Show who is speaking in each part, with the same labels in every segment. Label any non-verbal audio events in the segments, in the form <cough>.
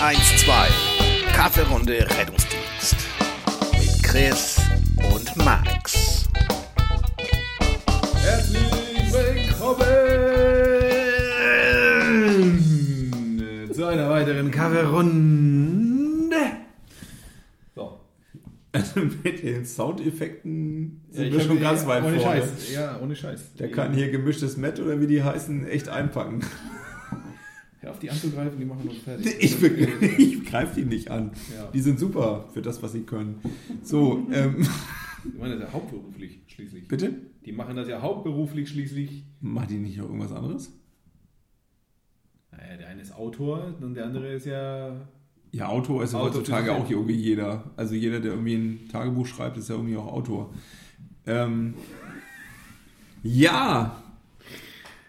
Speaker 1: 112. Kaffeerunde Rettungsdienst. Mit Chris und Max.
Speaker 2: Herzlich willkommen zu einer weiteren Kaffeerunde. So.
Speaker 3: Also mit den Soundeffekten sind
Speaker 2: Ich
Speaker 3: wir schon ganz
Speaker 2: ja,
Speaker 3: weit
Speaker 2: ohne
Speaker 3: vorne.
Speaker 2: Scheiß. Ja, ohne Scheiß.
Speaker 3: Der kann hier gemischtes Met oder wie die heißen echt einpacken.
Speaker 2: Auf die anzugreifen, die machen uns fertig.
Speaker 3: Ich, be- <laughs> ich greife die nicht an.
Speaker 2: Ja.
Speaker 3: Die sind super für das, was sie können. So, ähm, <laughs>
Speaker 2: Die machen das ja hauptberuflich schließlich.
Speaker 3: bitte?
Speaker 2: Die machen das ja hauptberuflich schließlich.
Speaker 3: Macht die nicht noch irgendwas anderes?
Speaker 2: Naja, der eine ist Autor und der andere ist ja.
Speaker 3: Ja, Autor ist ja heutzutage auch irgendwie jeder. Also jeder, der irgendwie ein Tagebuch schreibt, ist ja irgendwie auch Autor. Ähm, ja,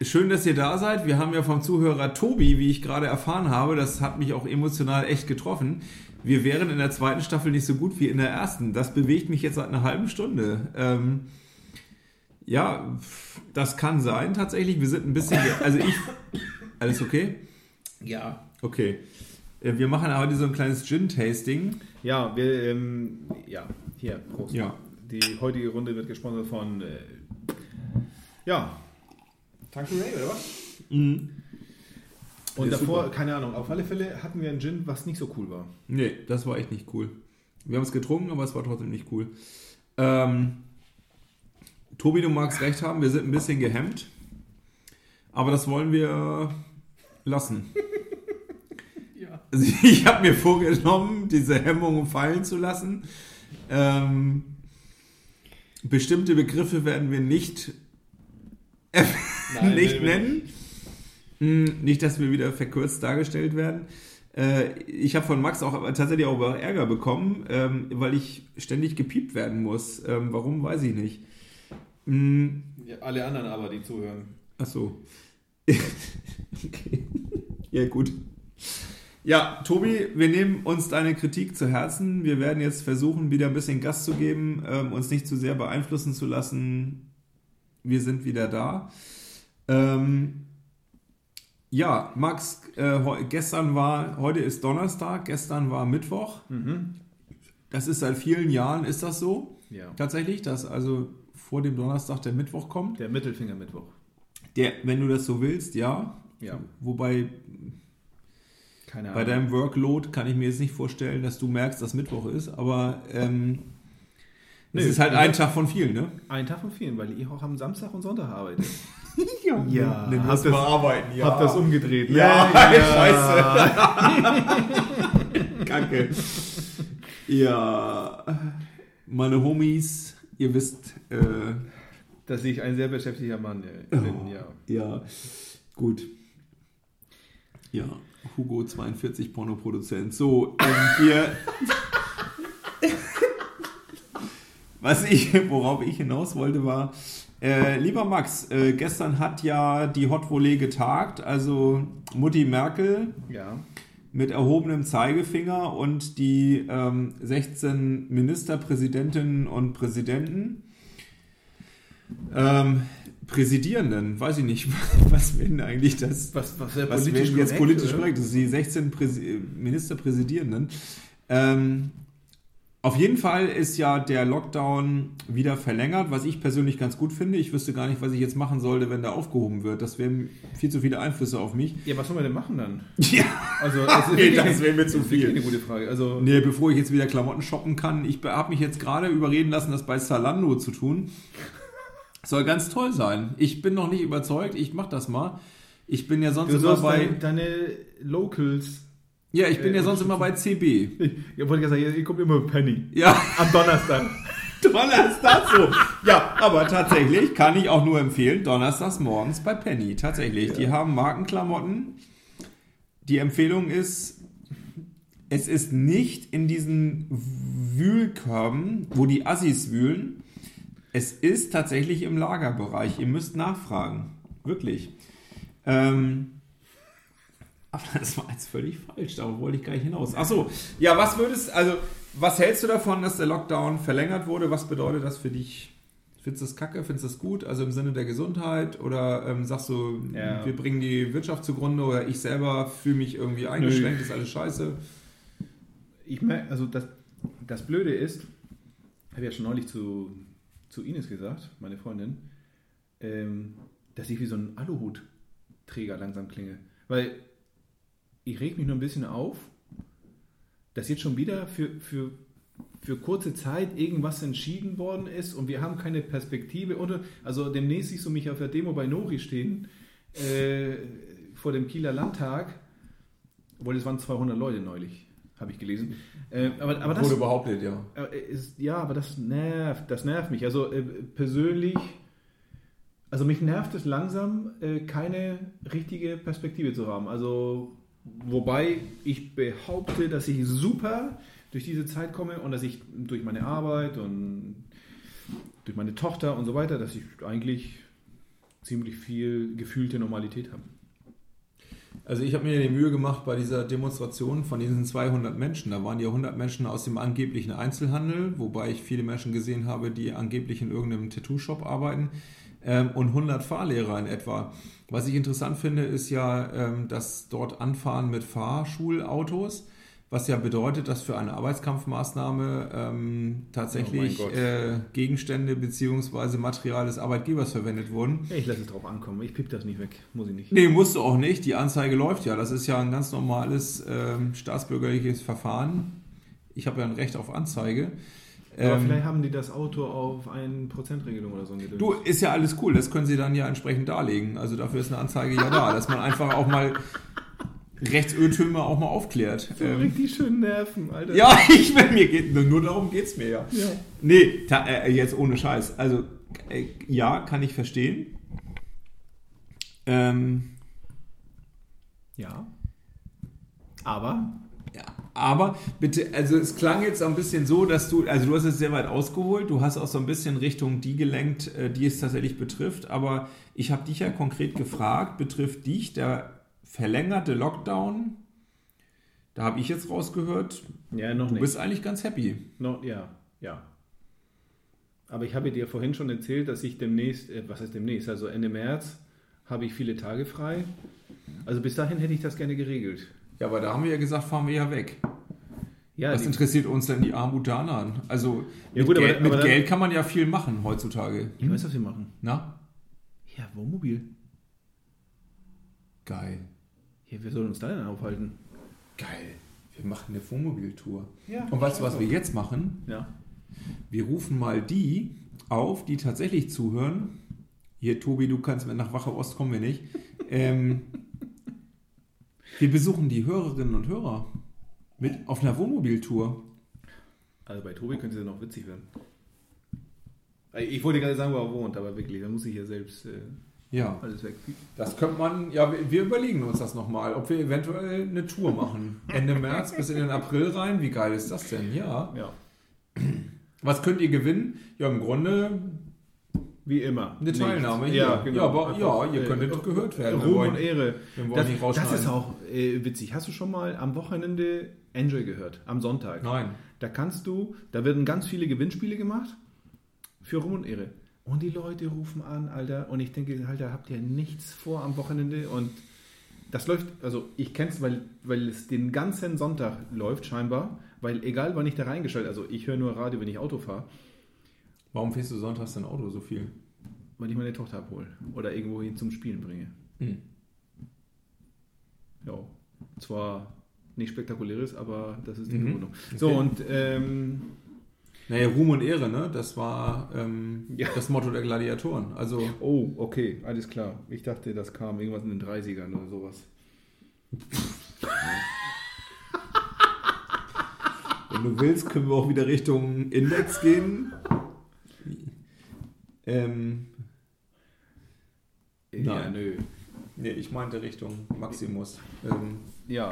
Speaker 3: schön, dass ihr da seid. Wir haben ja vom Zuhörer Tobi, wie ich gerade erfahren habe, das hat mich auch emotional echt getroffen. Wir wären in der zweiten Staffel nicht so gut wie in der ersten. Das bewegt mich jetzt seit einer halben Stunde. Ähm, ja, das kann sein tatsächlich. Wir sind ein bisschen, also ich, alles okay?
Speaker 2: Ja.
Speaker 3: Okay. Äh, Wir machen heute so ein kleines Gin-Tasting.
Speaker 2: Ja, wir, ähm, ja, hier, Prost.
Speaker 3: Ja.
Speaker 2: Die heutige Runde wird gesponsert von, äh, ja, Tanqueray oder was? Und
Speaker 3: Ist
Speaker 2: davor,
Speaker 3: super.
Speaker 2: keine Ahnung, auf alle Fälle hatten wir einen Gin, was nicht so cool war.
Speaker 3: Nee, das war echt nicht cool. Wir haben es getrunken, aber es war trotzdem nicht cool. Ähm, Tobi, du magst recht haben, wir sind ein bisschen gehemmt. Aber das wollen wir lassen. <laughs>
Speaker 2: Ja.
Speaker 3: Also <laughs> ich habe mir vorgenommen, diese Hemmungen fallen zu lassen. Ähm, bestimmte Begriffe werden wir nicht, <laughs>
Speaker 2: Nein,
Speaker 3: nicht nennen. Hm, Nicht, dass wir wieder verkürzt dargestellt werden. Äh, Ich habe von Max auch tatsächlich auch Ärger bekommen, ähm, weil ich ständig gepiept werden muss. Ähm, Warum, weiß ich nicht. Hm,
Speaker 2: Ja, alle anderen aber, die zuhören.
Speaker 3: Ach so. <laughs> okay. Ja, gut. Ja, Tobi, wir nehmen uns deine Kritik zu Herzen. Wir werden jetzt versuchen, wieder ein bisschen Gas zu geben, ähm, uns nicht zu sehr beeinflussen zu lassen. Wir sind wieder da. Ähm, ja, Max, äh, gestern war, heute ist Donnerstag, gestern war Mittwoch. Das ist seit vielen Jahren, ist das so?
Speaker 2: Ja.
Speaker 3: Tatsächlich, dass also vor dem Donnerstag der Mittwoch kommt.
Speaker 2: Der Mittelfinger-Mittwoch.
Speaker 3: Der, wenn du das so willst, ja.
Speaker 2: Ja.
Speaker 3: Wobei bei deinem Workload kann ich mir jetzt nicht vorstellen, dass du merkst, dass Mittwoch ist, aber ähm, es
Speaker 2: Nö,
Speaker 3: ist halt ein Tag von vielen, ne?
Speaker 2: Ein Tag von vielen, weil ich auch am Samstag und Sonntag arbeite. <laughs>
Speaker 3: Ja,
Speaker 2: Ja,
Speaker 3: du
Speaker 2: das-
Speaker 3: mal arbeiten, ja.
Speaker 2: Hab das umgedreht. ne?
Speaker 3: Ja,
Speaker 2: ja. <laughs>
Speaker 3: scheiße. <laughs> Kacke. Ja, meine Homies, ihr wisst, äh,
Speaker 2: Dass ich ein sehr beschäftigter Mann bin, ja.
Speaker 3: ja, gut. Ja, Hugo 42 Pornoproduzent. So, ähm, wir. Was ich, <laughs> worauf ich hinaus wollte, war, äh, lieber Max, äh, gestern hat ja die Hot Volley getagt, also Mutti Merkel
Speaker 2: Ja.
Speaker 3: mit erhobenem Zeigefinger und die ähm, 16 Ministerpräsidentinnen und Präsidenten. Ähm, Präsidierenden, weiß ich nicht, <laughs> was wäre denn eigentlich das?
Speaker 2: Was, was
Speaker 3: Was
Speaker 2: politisch
Speaker 3: wäre jetzt politisch korrekt? Das sind die 16 Präsi Ministerpräsidierenden. Ähm, auf jeden Fall ist ja der Lockdown wieder verlängert, was ich persönlich ganz gut finde. Ich wüsste gar nicht, was ich jetzt machen sollte, wenn der aufgehoben wird. Das wären viel zu viele Einflüsse auf mich.
Speaker 2: Ja, was sollen wir denn machen dann? <laughs>
Speaker 3: Ja.
Speaker 2: Also, <laughs> das
Speaker 3: Nee, das wäre mir zu viel.
Speaker 2: eine gute Frage. Also,
Speaker 3: Nee, bevor ich jetzt wieder Klamotten shoppen kann, ich habe mich jetzt gerade überreden lassen, das bei Zalando zu tun. Soll ganz toll sein. Ich bin noch nicht überzeugt, ich mache das mal. Ich bin ja sonst
Speaker 2: du
Speaker 3: immer bei.
Speaker 2: deine Locals.
Speaker 3: Ja, ich bin
Speaker 2: äh,
Speaker 3: ja sonst immer bei CB.
Speaker 2: Ich wollte gerade sagen, ihr kommt immer mit Penny.
Speaker 3: Ja,
Speaker 2: Am Donnerstag. <laughs>
Speaker 3: Donnerstag so. Ja, aber tatsächlich kann ich auch nur empfehlen, donnerstags morgens bei Penny. Tatsächlich. Die haben Markenklamotten. Die Empfehlung ist, es ist nicht in diesen Wühlkörben, wo die Assis wühlen. Es ist tatsächlich im Lagerbereich. Ihr müsst nachfragen. Wirklich. Ähm, aber das war jetzt völlig falsch. Darauf wollte ich gar nicht hinaus. Achso, ja, was würdest, also, was hältst du davon, dass der Lockdown verlängert wurde? Was bedeutet das für dich, Findest du das kacke? Findest du das gut? Also im Sinne der Gesundheit? Oder ähm, sagst du,
Speaker 2: Ja.
Speaker 3: wir bringen die Wirtschaft zugrunde oder ich selber fühle mich irgendwie eingeschränkt, ist alles scheiße?
Speaker 2: Ich merke, also das, das Blöde ist, habe ich ja schon neulich zu, zu Ines gesagt, meine Freundin, ähm, dass ich wie so ein Aluhutträger langsam klinge. Weil ich reg mich nur ein bisschen auf, dass jetzt schon wieder für, für, für kurze Zeit irgendwas entschieden worden ist und wir haben keine Perspektive. Oder, also demnächst siehst du mich auf der Demo bei Nori stehen, äh, vor dem Kieler Landtag, obwohl es waren 200 Leute neulich, habe ich gelesen. Äh, aber, aber das,
Speaker 3: Wurde behauptet, ja.
Speaker 2: äh, Ist, ja, aber das nervt, das nervt mich. Also äh, persönlich, also mich nervt es langsam, äh, keine richtige Perspektive zu haben. Also, wobei ich behaupte, dass ich super durch diese Zeit komme und dass ich durch meine Arbeit und durch meine Tochter und so weiter, dass ich eigentlich ziemlich viel gefühlte Normalität habe.
Speaker 3: Also ich habe mir die Mühe gemacht bei dieser Demonstration von diesen 200 Menschen. Da waren ja 100 Menschen aus dem angeblichen Einzelhandel, wobei ich viele Menschen gesehen habe, die angeblich in irgendeinem Tattoo-Shop arbeiten ähm, und 100 Fahrlehrer in etwa. Was ich interessant finde, ist ja, ähm, dass dort anfahren mit Fahrschulautos, was ja bedeutet, dass für eine Arbeitskampfmaßnahme ähm, tatsächlich
Speaker 2: Oh
Speaker 3: äh, Gegenstände bzw. Material des Arbeitgebers verwendet wurden.
Speaker 2: Ich lasse es drauf ankommen. Ich piep das nicht weg. Muss ich nicht.
Speaker 3: Nee, musst du auch nicht. Die Anzeige läuft ja. Das ist ja ein ganz normales ähm, staatsbürgerliches Verfahren. Ich habe ja ein Recht auf Anzeige.
Speaker 2: Aber
Speaker 3: Ähm,
Speaker 2: vielleicht haben die das Auto auf 1%-Regelung oder so
Speaker 3: du, ist ja alles cool. Das können sie dann ja entsprechend darlegen. Also dafür ist eine Anzeige ja da, dass man einfach auch mal Rechtsirrtümer auch mal aufklärt.
Speaker 2: so
Speaker 3: Ähm,
Speaker 2: richtig schön nerven, Alter.
Speaker 3: ja, <laughs> ich will mir geht, nur darum geht's mir ja.
Speaker 2: Ja.
Speaker 3: Nee, ta, äh, jetzt ohne Scheiß. Also äh, ja, kann ich verstehen. Ähm,
Speaker 2: Ja. Aber
Speaker 3: aber bitte, also es klang jetzt ein bisschen so, dass du, also du hast es sehr weit ausgeholt, du hast auch so ein bisschen Richtung die gelenkt, äh, die es tatsächlich betrifft, aber ich habe dich ja konkret gefragt, betrifft dich der verlängerte Lockdown? Da habe ich jetzt rausgehört,
Speaker 2: ja, noch
Speaker 3: du
Speaker 2: nicht.
Speaker 3: bist eigentlich ganz happy.
Speaker 2: noch, ja, ja. Aber ich habe dir vorhin schon erzählt, dass ich demnächst, äh, was heißt demnächst, also Ende März habe ich viele Tage frei. Also bis dahin hätte ich das gerne geregelt.
Speaker 3: Ja, aber da haben wir ja gesagt, fahren wir ja weg.
Speaker 2: Ja,
Speaker 3: Was interessiert uns denn die armen an? Also
Speaker 2: Ja,
Speaker 3: mit,
Speaker 2: gut, aber-
Speaker 3: Geld, mit
Speaker 2: aber dann-
Speaker 3: Geld kann man ja viel machen heutzutage.
Speaker 2: ich weiß, was wir machen.
Speaker 3: Na?
Speaker 2: Ja, Wohnmobil.
Speaker 3: Geil.
Speaker 2: Ja, wir sollen uns da denn aufhalten.
Speaker 3: Geil. Wir machen eine Wohnmobiltour.
Speaker 2: Ja.
Speaker 3: Und weißt du, was wir jetzt machen?
Speaker 2: Ja.
Speaker 3: Wir rufen mal die auf, die tatsächlich zuhören. Hier, Tobi, du kannst mit nach Wache Ost kommen wir nicht. Ähm, wir besuchen die Hörerinnen und Hörer mit auf einer Wohnmobiltour.
Speaker 2: Also bei Tobi könnte es ja noch witzig werden. Äh, Ich wollte gerade sagen, wo er wohnt, aber wirklich, da muss ich ja selbst äh,
Speaker 3: Ja,
Speaker 2: alles weg.
Speaker 3: das könnte man, ja, wir- überlegen uns das nochmal, ob wir eventuell eine Tour machen. Ende März bis in den April rein. Wie geil ist das denn? Ja.
Speaker 2: Ja.
Speaker 3: Was könnt ihr gewinnen? Ja, im Grunde
Speaker 2: Wie immer.
Speaker 3: Eine Teilnahme.
Speaker 2: Ja, genau.
Speaker 3: Ja, aber ja, ihr
Speaker 2: äh,
Speaker 3: könntet gehört werden.
Speaker 2: Ruhm und Ehre. Das, das ist auch äh, witzig. Hast du schon mal am Wochenende Enjoy gehört? Am Sonntag?
Speaker 3: Nein.
Speaker 2: Da kannst du, da werden ganz viele Gewinnspiele gemacht für Ruhm und Ehre. Und die Leute rufen an, Alter. Und ich denke, Alter, habt ihr nichts vor am Wochenende? Und das läuft, also ich kenne es, weil, weil es den ganzen Sonntag läuft, scheinbar. Weil egal, wann ich da reingeschaltet, also ich höre nur Radio, wenn ich Auto fahre,
Speaker 3: Warum fährst du sonntags dein Auto so viel?
Speaker 2: weil ich meine Tochter abhole oder irgendwo hin zum Spielen bringe.
Speaker 3: Hm.
Speaker 2: Ja, zwar nicht spektakuläres, aber das ist die
Speaker 3: Mhm.
Speaker 2: Begründung. So,
Speaker 3: Okay.
Speaker 2: und ähm,
Speaker 3: Naja, Ruhm und Ehre, ne? Das war ähm,
Speaker 2: Ja.
Speaker 3: das Motto der Gladiatoren. Also,
Speaker 2: oh, okay, alles klar. Ich dachte, das kam irgendwas in den 30ern oder sowas. <laughs>
Speaker 3: wenn du willst, können wir auch wieder Richtung Index gehen. Ähm,
Speaker 2: Ja,
Speaker 3: Nein.
Speaker 2: nö.
Speaker 3: Nee, ich meinte Richtung Maximus. Ähm,
Speaker 2: Ja,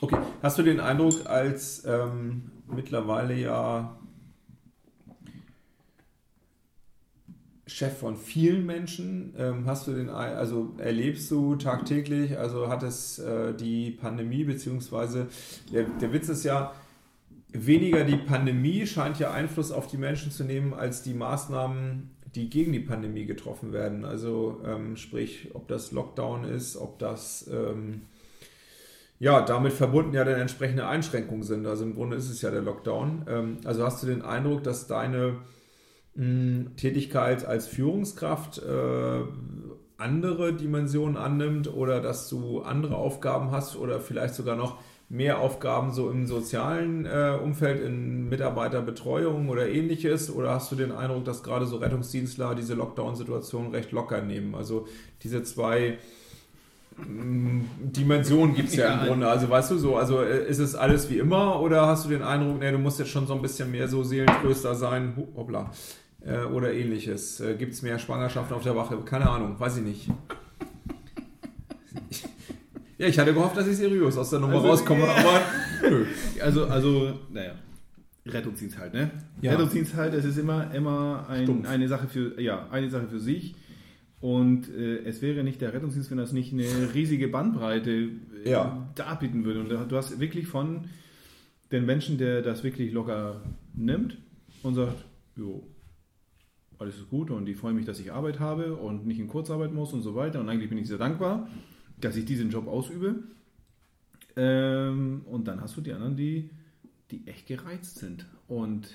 Speaker 3: okay, hast du den Eindruck, als ähm, mittlerweile ja Chef von vielen Menschen, ähm, hast du den, also erlebst du tagtäglich, also hat es äh, die Pandemie, beziehungsweise der, der Witz ist ja, weniger die Pandemie scheint ja Einfluss auf die Menschen zu nehmen, als die Maßnahmen, die gegen die Pandemie getroffen werden. Also ähm, sprich, ob das Lockdown ist, ob das ähm, ja damit verbunden ja dann entsprechende Einschränkungen sind. Also im Grunde ist es ja der Lockdown. Ähm, also hast du den Eindruck, dass deine mh, Tätigkeit als Führungskraft äh, andere Dimensionen annimmt oder dass du andere Aufgaben hast oder vielleicht sogar noch mehr Aufgaben so im sozialen äh, Umfeld, in Mitarbeiterbetreuung oder ähnliches? Oder hast du den Eindruck, dass gerade so Rettungsdienstler diese Lockdown-Situation recht locker nehmen? Also diese zwei mm, Dimensionen gibt es ja, ja, im Grunde. Also weißt du so, also äh, ist es alles wie immer oder hast du den Eindruck, nee, du musst jetzt schon so ein bisschen mehr so Seelentröster sein, hoppla, äh, oder ähnliches? Äh, gibt es mehr Schwangerschaften auf der Wache? Keine Ahnung, weiß ich nicht. Ja, ich hatte gehofft, dass ich seriös aus der Nummer also, rauskomme, aber <laughs>
Speaker 2: nö. Also, also, naja. Rettungsdienst halt, ne? Ja. Rettungsdienst halt, es ist immer, immer ein, eine Sache für, ja, eine Sache für sich. Und äh, es wäre nicht der Rettungsdienst, wenn das nicht eine riesige Bandbreite äh, ja. darbieten würde. Und du hast wirklich von den Menschen, der das wirklich locker nimmt und sagt, jo, alles ist gut und ich freue mich, dass ich Arbeit habe und nicht in Kurzarbeit muss und so weiter. Und eigentlich bin ich sehr dankbar dass ich diesen Job ausübe. Ähm, und dann hast du die anderen, die, die echt gereizt sind. Und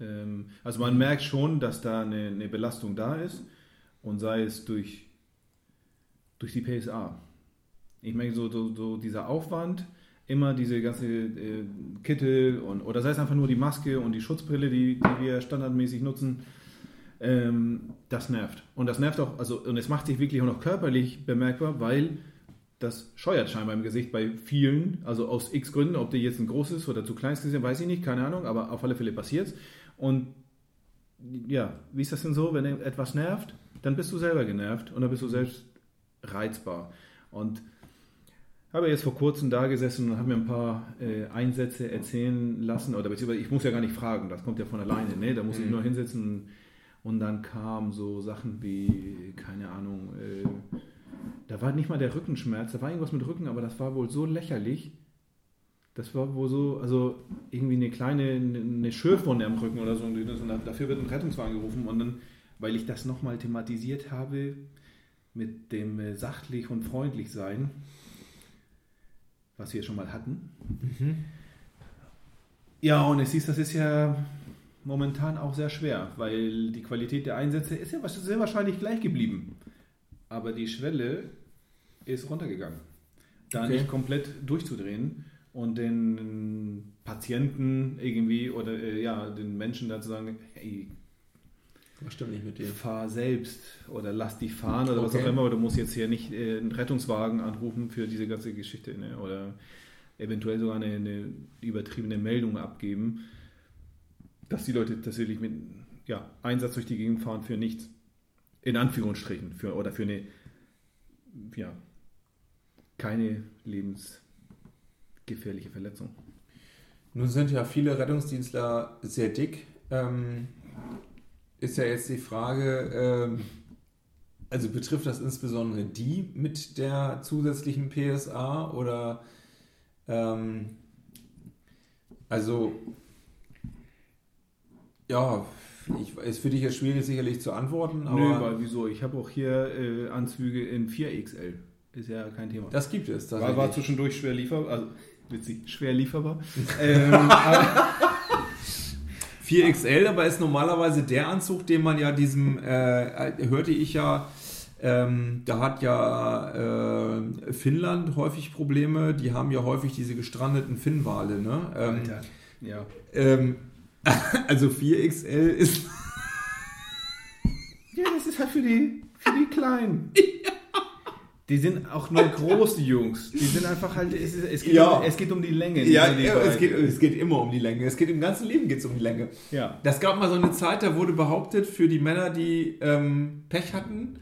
Speaker 2: ähm, also man merkt schon, dass da eine, eine, Belastung da ist und sei es durch, durch die PSA. Ich meine, so, so, so dieser Aufwand, immer diese ganze äh, Kittel und oder sei es einfach nur die Maske und die Schutzbrille, die, die wir standardmäßig nutzen, ähm, das nervt. Und das nervt auch, also und es macht sich wirklich auch noch körperlich bemerkbar, weil das scheuert scheinbar im Gesicht bei vielen, also aus x Gründen, ob die jetzt ein großes oder zu kleines Gesicht, weiß ich nicht, keine Ahnung, aber auf alle Fälle passiert es. Und ja, wie ist das denn so, wenn etwas nervt, dann bist du selber genervt und dann bist du selbst reizbar. Und habe jetzt vor kurzem da gesessen und habe mir ein paar äh, Einsätze erzählen lassen, oder beziehungsweise ich muss ja gar nicht fragen, das kommt ja von alleine, ne? da muss ich mhm. nur hinsetzen und dann kamen so Sachen wie, keine Ahnung, äh, da war nicht mal der Rückenschmerz, da war irgendwas mit Rücken, aber das war wohl so lächerlich. Das war wohl so, also irgendwie eine kleine eine Schürfwunde am Rücken oder so. Und dafür wird ein Rettungswagen gerufen. Und dann, weil ich das nochmal thematisiert habe, mit dem äh, sachlich und freundlich sein, was wir schon mal hatten. Mhm. Ja, und es ist, das ist ja momentan auch sehr schwer, weil die Qualität der Einsätze ist ja sehr wahrscheinlich gleich geblieben aber die Schwelle ist runtergegangen. Da okay. nicht komplett durchzudrehen und den Patienten irgendwie oder äh, ja, den Menschen da zu sagen, hey,
Speaker 3: was stimmt nicht mit dir?
Speaker 2: Fahr selbst oder lass dich fahren oder okay. was auch immer, oder du musst jetzt hier nicht äh, einen Rettungswagen anrufen für diese ganze Geschichte ne? oder eventuell sogar eine, eine, übertriebene Meldung abgeben, dass die Leute tatsächlich mit ja, Einsatz durch die Gegend fahren für nichts. In Anführungsstrichen. Für, oder für eine, ja, keine lebensgefährliche Verletzung.
Speaker 3: Nun sind ja viele Rettungsdienstler sehr dick. Ähm, ist ja jetzt die Frage, ähm, also betrifft das insbesondere die mit der zusätzlichen PSA oder ähm, also ja, ich, ist für dich jetzt schwierig sicherlich zu antworten, aber. Nö,
Speaker 2: weil wieso? Ich habe auch hier äh, Anzüge in 4XL. Ist ja kein Thema.
Speaker 3: Das gibt es.
Speaker 2: War, war zwischendurch schwer lieferbar, also witzig, schwer lieferbar. <laughs> ähm,
Speaker 3: 4XL, <laughs> aber ist normalerweise der Anzug, den man ja diesem, äh, hörte ich ja, ähm, da hat ja äh, Finnland häufig Probleme. Die haben ja häufig diese gestrandeten Finnwale. Ne? Ähm, Alter, ja. Ähm, <laughs> Also 4XL ist. <laughs>
Speaker 2: ja, das ist halt für die, für die Kleinen. <laughs> Ja. Die sind auch nur groß, die Jungs. Die sind einfach halt, es, es, geht, ja. um, es geht um die Länge.
Speaker 3: Ja, es geht, es geht immer um die Länge. Es geht im ganzen Leben geht es um die Länge.
Speaker 2: Ja.
Speaker 3: Das gab mal so eine Zeit, da wurde behauptet, für die Männer, die ähm, Pech hatten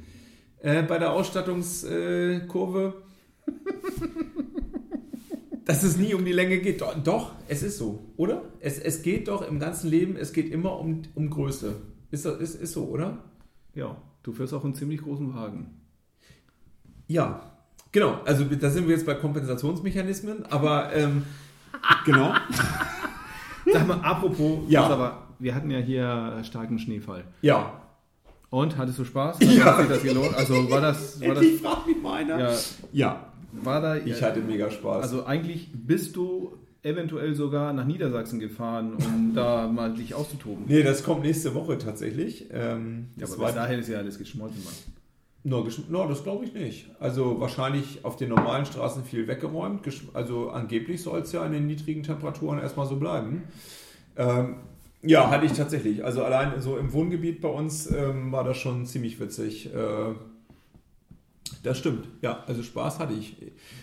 Speaker 3: äh, bei der Ausstattungskurve, dass es nie um die Länge geht. Doch, doch es ist so, oder? Es, es geht doch im ganzen Leben, es geht immer um, um Größe. Ist, ist, ist so, oder?
Speaker 2: Ja, du fährst auch einen ziemlich großen Wagen.
Speaker 3: Ja, genau. Also da sind wir jetzt bei Kompensationsmechanismen, aber ähm, genau. <laughs>
Speaker 2: Sag mal, apropos, ja. aber wir hatten ja hier starken Schneefall.
Speaker 3: Ja.
Speaker 2: Und hattest du Spaß? Hat sich das gelohnt? Also war das, war <laughs> das,
Speaker 3: Endlich fragt mich mal einer.
Speaker 2: ja,
Speaker 3: Ja,
Speaker 2: war da,
Speaker 3: ich hatte mega Spaß.
Speaker 2: also eigentlich bist du eventuell sogar nach Niedersachsen gefahren, um <laughs> da mal dich auszutoben.
Speaker 3: nee, das kommt nächste Woche tatsächlich. Ähm,
Speaker 2: Ja, aber
Speaker 3: war
Speaker 2: bis dahin ist ja alles geschmolzen, Mann.
Speaker 3: No, no, das glaube ich nicht. Also wahrscheinlich auf den normalen Straßen viel weggeräumt. Also angeblich soll es ja in den niedrigen Temperaturen erstmal so bleiben. Ähm, ja, hatte ich tatsächlich. Also allein so im Wohngebiet bei uns ähm, war das schon ziemlich witzig. Äh, das stimmt. Ja, also Spaß hatte ich.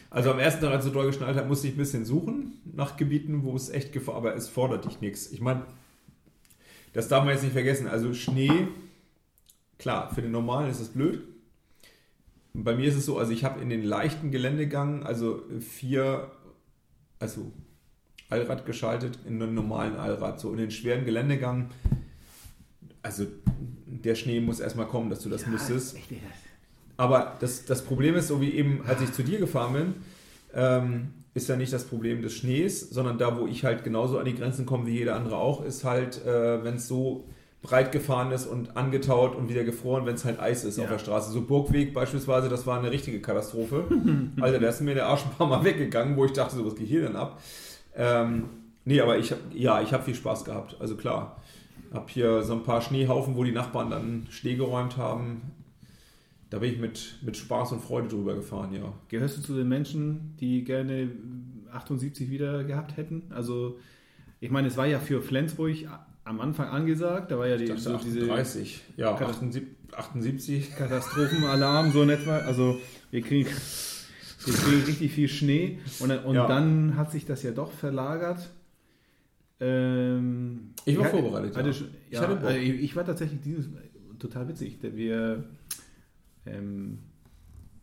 Speaker 3: Also am ersten Tag, als es so doll geschnallt hat, musste ich ein bisschen suchen nach Gebieten, wo es echt Gefahr, aber es fordert dich nichts. Ich meine, das darf man jetzt nicht vergessen. Also Schnee, klar, für den Normalen ist es blöd. Bei mir ist es so, also ich habe in den leichten Geländegang, also vier, also Allrad geschaltet in einen normalen Allrad. So in den schweren Geländegang, also der Schnee muss erstmal kommen, dass du das müsstest. Aber das, das Problem ist, so wie eben, als ich zu dir gefahren bin, ähm, ist ja nicht das Problem des Schnees, sondern da, wo ich halt genauso an die Grenzen komme wie jeder andere auch, ist halt, äh, wenn es so breit gefahren ist und angetaut und wieder gefroren, wenn es halt Eis ist
Speaker 2: Ja.
Speaker 3: auf der Straße. So Burgweg beispielsweise, das war eine richtige Katastrophe. <laughs> Alter, da ist mir der Arsch ein paar Mal weggegangen, wo ich dachte, so was geht hier denn ab? Ähm, nee, aber ich ja, ich habe viel Spaß gehabt. Also klar, hab hier so ein paar Schneehaufen, wo die Nachbarn dann Schnee geräumt haben. Da bin ich mit, mit Spaß und Freude drüber gefahren, ja.
Speaker 2: Gehörst du zu den Menschen, die gerne 78 wieder gehabt hätten? Also, ich meine, es war ja für Flensburg am Anfang angesagt, da war ja die,
Speaker 3: Ich
Speaker 2: so diese
Speaker 3: 38, ja,
Speaker 2: Katas-
Speaker 3: 78, 78.
Speaker 2: Katastrophenalarm so in etwa. Also, wir kriegen, wir kriegen richtig viel Schnee und, dann- und
Speaker 3: Ja.
Speaker 2: dann hat sich das ja doch verlagert. Ähm,
Speaker 3: Ich war
Speaker 2: hatte-
Speaker 3: vorbereitet,
Speaker 2: Hatte,
Speaker 3: ja. Ich
Speaker 2: ja,
Speaker 3: hatte
Speaker 2: äh, ich, ich war tatsächlich dieses total witzig. Wir, ähm,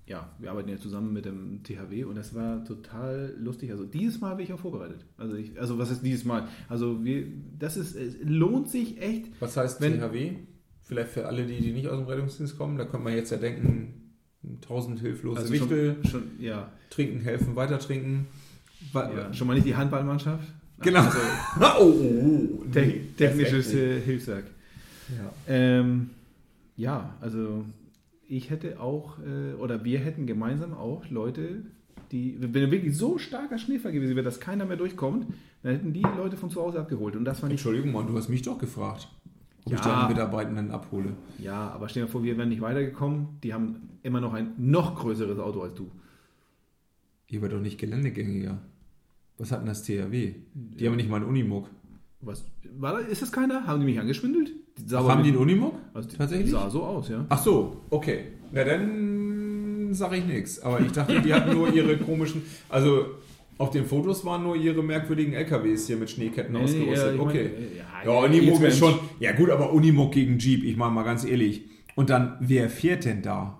Speaker 2: ja, wir arbeiten ja zusammen mit dem THW und das war total lustig. Also dieses Mal bin ich auch vorbereitet. Also, ich, also was ist dieses Mal? Also wir, das ist, es lohnt sich echt.
Speaker 3: Was heißt
Speaker 2: Wenn-
Speaker 3: THW? Vielleicht für alle, die, die nicht aus dem Rettungsdienst kommen, da könnte man jetzt ja denken, tausend hilflose
Speaker 2: Also
Speaker 3: Wichtel,
Speaker 2: schon, schon, ja,
Speaker 3: trinken, helfen, weiter trinken.
Speaker 2: Ja, schon mal nicht die Handballmannschaft.
Speaker 3: Genau.
Speaker 2: Also, <laughs>
Speaker 3: oh, oh, oh. Nee,
Speaker 2: technisches äh, Hilfswerk.
Speaker 3: Ja.
Speaker 2: Ähm, ja, also ich hätte auch, äh, oder wir hätten gemeinsam auch Leute, die, wenn wirklich so starker Schneefall gewesen wäre, dass keiner mehr durchkommt, dann hätten die Leute von zu Hause abgeholt. Und das war nicht.
Speaker 3: Entschuldigung, Mann, du hast mich doch gefragt, ob ich
Speaker 2: Ja.
Speaker 3: deine Mitarbeitenden abhole.
Speaker 2: Ja, aber stell dir vor, wir wären nicht weitergekommen. Die haben immer noch ein noch größeres Auto als du.
Speaker 3: Ihr war doch nicht geländegängiger. Was hat denn das THW? Die haben nicht mal einen Unimog.
Speaker 2: Was, war ist das keiner? Haben die mich angeschwindelt? Aber
Speaker 3: haben die einen Unimog?
Speaker 2: also die-
Speaker 3: Tatsächlich?
Speaker 2: Sah so aus, ja.
Speaker 3: Ach so, okay. Na dann sage ich nichts. Aber ich dachte, die hatten nur ihre komischen. Also auf den Fotos waren nur ihre merkwürdigen LKWs hier mit Schneeketten
Speaker 2: Nee,
Speaker 3: ausgerüstet.
Speaker 2: ja,
Speaker 3: okay.
Speaker 2: äh,
Speaker 3: ja,
Speaker 2: ja,
Speaker 3: Unimog ist schon. Ja, gut, aber Unimog gegen Jeep, ich meine mal ganz ehrlich. Und dann, wer fährt denn da?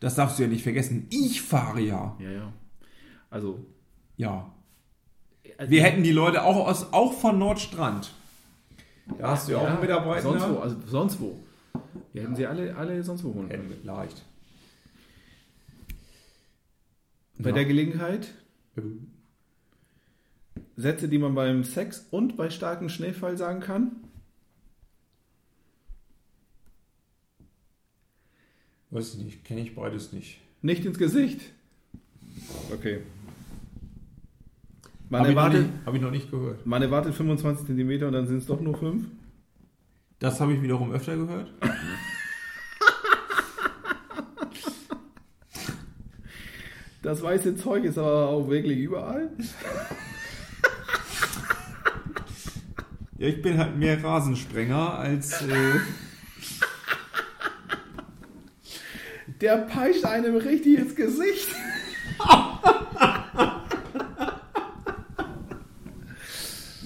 Speaker 3: Das darfst du ja nicht vergessen. Ich fahre ja.
Speaker 2: Ja, ja. Also.
Speaker 3: Ja.
Speaker 2: also-
Speaker 3: Wir hätten die Leute auch aus, auch von Nordstrand. Da hast du ja, auch einen Mitarbeiter.
Speaker 2: Sonst wo, also sonst wo. Wir hätten sie alle, alle sonst wo holen können.
Speaker 3: Leicht.
Speaker 2: Bei der Gelegenheit Sätze, die man beim Sex und bei starkem Schneefall sagen kann.
Speaker 3: Weiß ich nicht, kenne ich beides nicht.
Speaker 2: Nicht ins Gesicht. Okay. Man
Speaker 3: Habe ich, noch
Speaker 2: erwartet,
Speaker 3: nicht- hab ich noch nicht gehört.
Speaker 2: man erwartet 25 cm und dann sind es doch nur 5.
Speaker 3: Das habe ich wiederum öfter gehört. <laughs>
Speaker 2: Das weiße Zeug ist aber auch wirklich überall. <laughs>
Speaker 3: Ja, ich bin halt mehr Rasensprenger als. Äh,
Speaker 2: Der peitscht einem richtig ins Gesicht.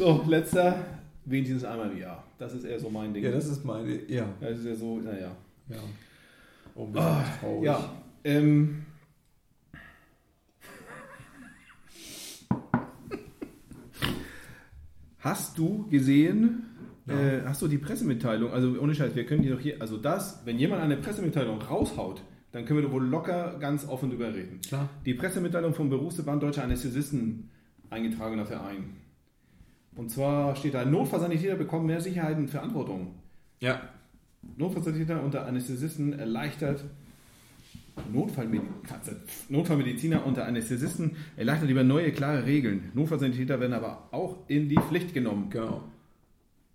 Speaker 2: So, letzter. Wenigstens einmal im Jahr. Das ist eher so mein Ding.
Speaker 3: ja, das ist meine. Ja.
Speaker 2: Das ist ja so, naja.
Speaker 3: ja. Oh, bisschen traurig.
Speaker 2: Ja. Ähm, hast du gesehen,
Speaker 3: Ja.
Speaker 2: äh, hast du die Pressemitteilung, also ohne Scheiß, wir können die doch hier, also das, wenn jemand eine Pressemitteilung raushaut, dann können wir doch wohl locker ganz offen drüber reden.
Speaker 3: Klar.
Speaker 2: Die Pressemitteilung vom Berufsverband Deutscher Anästhesisten eingetragener Verein. Und zwar steht da, Notfallsanitäter bekommen mehr Sicherheit und Verantwortung.
Speaker 3: Ja.
Speaker 2: Notfallsanitäter unter Anästhesisten erleichtert Notfallmedi Notfallmediziner unter Anästhesisten erleichtert lieber neue, klare Regeln. Notfallsanitäter werden aber auch in die Pflicht genommen.
Speaker 3: Genau.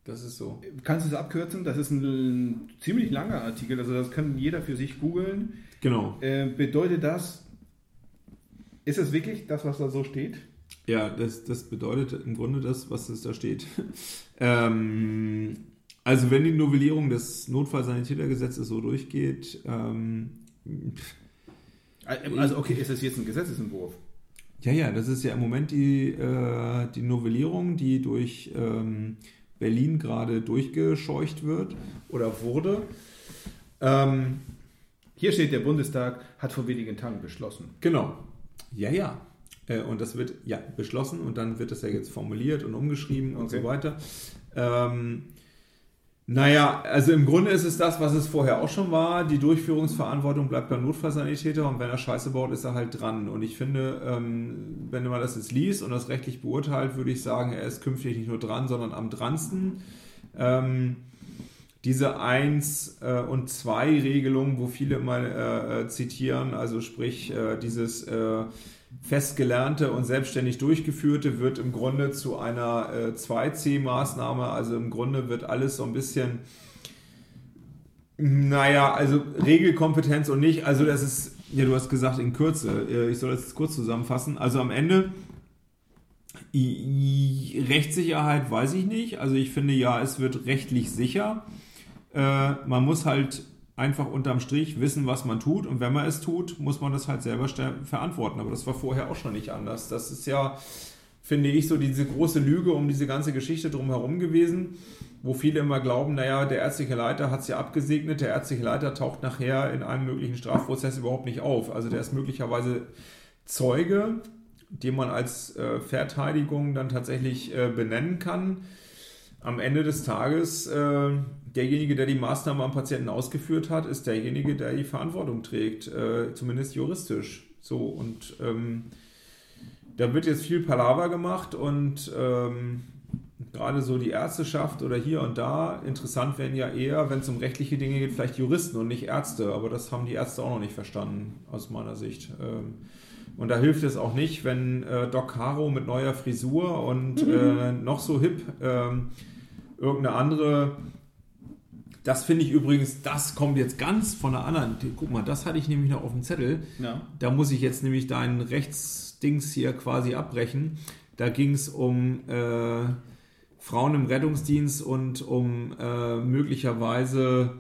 Speaker 3: Das ist so.
Speaker 2: Kannst du es abkürzen? Das ist ein ziemlich langer Artikel, also das kann jeder für sich googeln.
Speaker 3: Genau.
Speaker 2: Äh, bedeutet das, ist es wirklich das, was da so steht?
Speaker 3: Ja, das, das bedeutet im Grunde das, was es da steht. <laughs> ähm, also wenn die Novellierung des Notfallsanitätergesetzes so durchgeht, ähm,
Speaker 2: also okay, ist das jetzt ein Gesetzesentwurf?
Speaker 3: Ja, ja, das ist ja im Moment die, äh, die Novellierung, die durch ähm, Berlin gerade durchgescheucht wird oder wurde.
Speaker 2: Ähm, Hier steht, der Bundestag hat vor wenigen Tagen beschlossen.
Speaker 3: Genau. Ja, ja. Äh, und das wird ja beschlossen und dann wird das ja jetzt formuliert und umgeschrieben und so weiter. Ähm, naja, also im Grunde ist es das, was es vorher auch schon war. Die Durchführungsverantwortung bleibt beim Notfallsanitäter und wenn er Scheiße baut, ist er halt dran. Und ich finde, ähm, wenn man das jetzt liest und das rechtlich beurteilt, würde ich sagen, er ist künftig nicht nur dran, sondern am dransten. Ähm, diese 1 äh, und 2 Regelung, wo viele immer äh, zitieren, also sprich dieses festgelernte und selbstständig durchgeführte wird im Grunde zu einer äh, 2C-Maßnahme. Also im Grunde wird alles so ein bisschen, naja, also Regelkompetenz und nicht. Also das ist, ja, du hast gesagt in Kürze. Äh, ich soll das jetzt kurz zusammenfassen. Also am Ende. Rechtssicherheit weiß ich nicht. Also ich finde ja, es wird rechtlich sicher. Äh, man muss halt einfach unterm Strich wissen, was man tut. Und wenn man es tut, muss man das halt selber verantworten. Aber das war vorher auch schon nicht anders. Das ist ja, finde ich, so diese große Lüge um diese ganze Geschichte drumherum gewesen, wo viele immer glauben, naja, der ärztliche Leiter hat es ja abgesegnet, der ärztliche Leiter taucht nachher in einem möglichen Strafprozess überhaupt nicht auf. Also der ist möglicherweise Zeuge, den man als äh, Verteidigung dann tatsächlich äh, benennen kann. Am Ende des Tages äh, derjenige, der die Maßnahme am Patienten ausgeführt hat, ist derjenige, der die Verantwortung trägt, äh, zumindest juristisch. So und ähm, da wird jetzt viel Palaver gemacht und ähm, gerade so die Ärzteschaft oder hier und da, interessant werden ja eher, wenn es um rechtliche Dinge geht, vielleicht Juristen und nicht Ärzte, aber das haben die Ärzte auch noch nicht verstanden, aus meiner Sicht. Ähm, und da hilft es auch nicht, wenn äh, Doc Caro mit neuer Frisur und äh, noch so hip äh, irgendeine andere das finde ich übrigens, das kommt jetzt ganz von einer anderen. Guck mal, das hatte ich nämlich noch auf dem Zettel. Ja. Da muss ich jetzt nämlich deinen Rechtsdings hier quasi abbrechen. Da ging es um äh, Frauen im Rettungsdienst und um äh, möglicherweise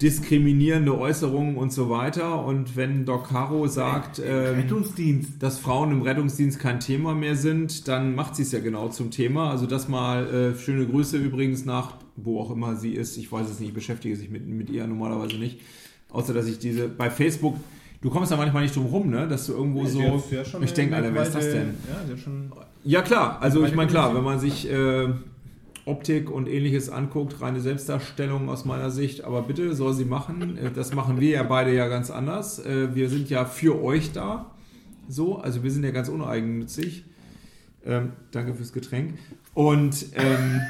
Speaker 3: diskriminierende Äußerungen und so weiter. Und wenn Doc Caro sagt, äh, dass Frauen im Rettungsdienst kein Thema mehr sind, dann macht sie es ja genau zum Thema. Also das mal äh, schöne Grüße übrigens nach, wo auch immer sie ist. Ich weiß es nicht, ich beschäftige sich mit, mit ihr normalerweise nicht. Außer dass ich diese bei Facebook Du kommst da manchmal nicht drum rum, ne? Dass du irgendwo ja, so. Ja ich denke, Alter, wer ist das denn? Ja, ja klar, also ich meine, klar, wenn man sich äh, Optik und ähnliches anguckt, reine Selbstdarstellung aus meiner Sicht, aber bitte soll sie machen. Äh, das machen wir ja beide ja ganz anders. Äh, wir sind ja für euch da. So, also wir sind ja ganz uneigennützig. Ähm, danke fürs Getränk. Und ähm,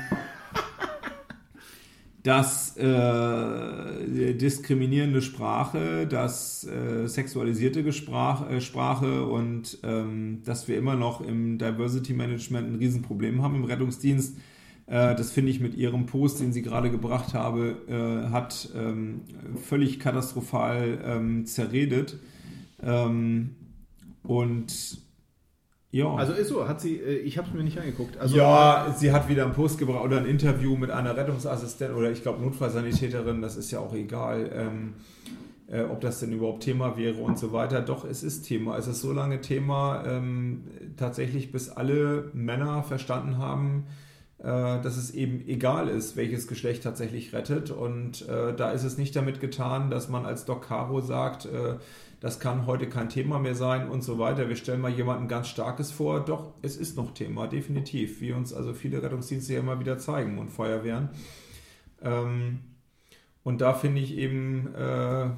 Speaker 3: dass äh, diskriminierende Sprache, dass äh, sexualisierte Gesprach, äh, Sprache und ähm, dass wir immer noch im Diversity Management ein Riesenproblem haben im Rettungsdienst äh, das finde ich mit ihrem Post, den sie gerade gebracht habe, äh, hat ähm, völlig katastrophal ähm, zerredet. Ähm, und ja.
Speaker 2: Also ist so, hat sie, äh, ich habe es mir nicht angeguckt. Also,
Speaker 3: ja, sie hat wieder einen Post gebracht oder ein Interview mit einer Rettungsassistentin oder ich glaube Notfallsanitäterin, das ist ja auch egal, ähm, äh, ob das denn überhaupt Thema wäre und so weiter. Doch, es ist Thema. Es ist so lange Thema, ähm, tatsächlich bis alle Männer verstanden haben, dass es eben egal ist, welches Geschlecht tatsächlich rettet. Und äh, da ist es nicht damit getan, dass man als Doc Caro sagt, äh, das kann heute kein Thema mehr sein und so weiter. Wir stellen mal jemanden ganz Starkes vor. Doch, es ist noch Thema, definitiv. Wie uns also viele Rettungsdienste ja immer wieder zeigen und Feuerwehren. Ähm, und da finde ich eben äh,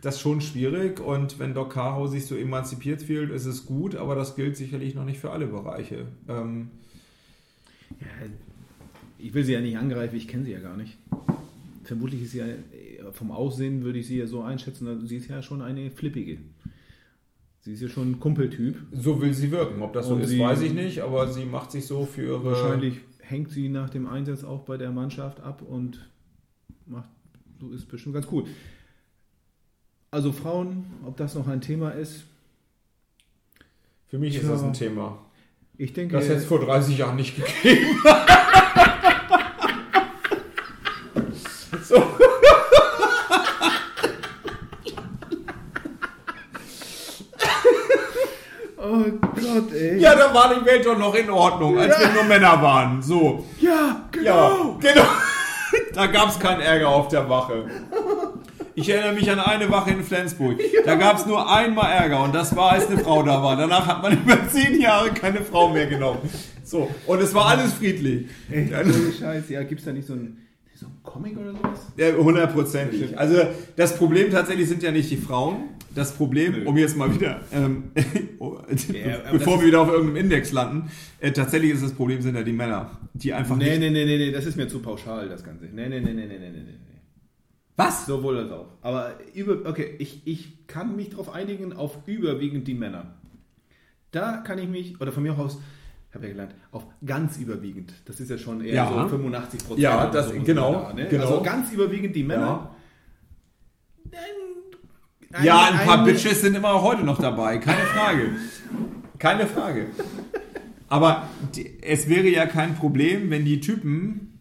Speaker 3: das schon schwierig. Und wenn Doc Caro sich so emanzipiert fühlt, ist es gut, aber das gilt sicherlich noch nicht für alle Bereiche. Ähm,
Speaker 2: ich will sie ja nicht angreifen, ich kenne sie ja gar nicht. Vermutlich ist sie ja, vom Aussehen würde ich sie ja so einschätzen, sie ist ja schon eine flippige. Sie ist ja schon ein Kumpeltyp.
Speaker 3: So will sie wirken. Ob das so
Speaker 2: Und
Speaker 3: ist, weiß ich nicht, aber sie macht sich so für ihre.
Speaker 2: Wahrscheinlich hängt sie nach dem Einsatz auch bei der Mannschaft ab und macht, so ist bestimmt ganz cool. Also Frauen, ob das noch ein Thema ist,
Speaker 3: Für mich ist
Speaker 2: Tja.
Speaker 3: das ein Thema.
Speaker 2: Ich denke,
Speaker 3: Das hätte es vor 30 Jahren nicht gegeben. so. <laughs>
Speaker 2: oh Gott, ey.
Speaker 3: Ja, da war die Welt doch noch in Ordnung, als wir nur Männer waren. So.
Speaker 2: ja, genau.
Speaker 3: Ja, genau. <laughs> Da gab es keinen Ärger auf der Wache. Ich erinnere mich an eine Wache in Flensburg. Da gab es nur einmal Ärger und das war, als eine Frau da war. Danach hat man <laughs> über zehn Jahre keine Frau mehr genommen. So, und es war alles friedlich.
Speaker 2: Ey, ohne Scheiß, ja, gibt's da nicht so ein, so ein Comic oder sowas?
Speaker 3: Ja, hundertprozentig. Also das Problem tatsächlich sind ja nicht die Frauen. Das Problem,
Speaker 2: Nö.
Speaker 3: um jetzt mal wieder, ähm, <laughs>
Speaker 2: aber
Speaker 3: bevor
Speaker 2: das
Speaker 3: wir wieder auf irgendeinem Index landen, äh, tatsächlich ist das Problem sind ja die Männer, die einfach
Speaker 2: Nee,
Speaker 3: nicht...
Speaker 2: nee, nee, nee, nee, das ist mir zu pauschal, das Ganze. Nee, nee, nee, nee, nee, nee, nee, nee.
Speaker 3: Was?
Speaker 2: Sowohl als auch. Aber über, okay, ich, ich kann mich darauf einigen, auf überwiegend die Männer. Da kann ich mich, oder von mir aus, habe ja gelernt, auf ganz überwiegend. Das ist ja schon eher
Speaker 3: Ja.
Speaker 2: so 85 Prozent.
Speaker 3: Ja, das- genau, genau.
Speaker 2: Also ganz überwiegend die Männer. Ein-
Speaker 3: Ja, ein paar
Speaker 2: ein-
Speaker 3: Bitches sind immer auch heute noch dabei, keine Frage. <laughs> Keine Frage. Aber die, es wäre ja kein Problem, wenn die Typen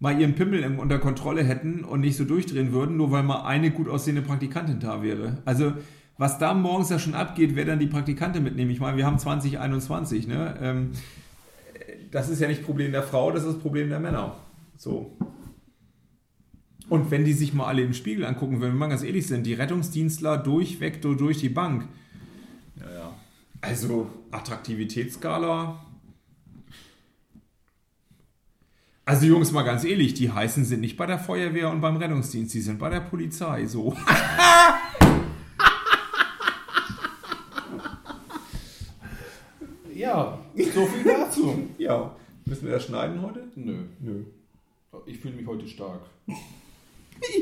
Speaker 3: mal ihren Pimmel im, unter Kontrolle hätten und nicht so durchdrehen würden, nur weil mal eine gut aussehende Praktikantin da wäre. Also was da morgens ja schon abgeht, wer dann die Praktikantin mitnehmen. Ich meine, wir haben 2021, ne? Ähm, das ist ja nicht Problem der Frau, das ist das Problem der Männer. So. Und wenn die sich mal alle im Spiegel angucken, wenn wir mal ganz ehrlich sind, die Rettungsdienstler durchweg durch die Bank.
Speaker 2: Ja, ja.
Speaker 3: Also Attraktivitätsskala. Also Jungs, mal ganz ehrlich, die heißen sind nicht bei der Feuerwehr und beim Rettungsdienst, die sind bei der Polizei, so. <laughs>
Speaker 2: Ja, so viel dazu.
Speaker 3: Ja, müssen wir das schneiden heute?
Speaker 2: Nö,
Speaker 3: Nö.
Speaker 2: ich fühle mich heute stark. <laughs>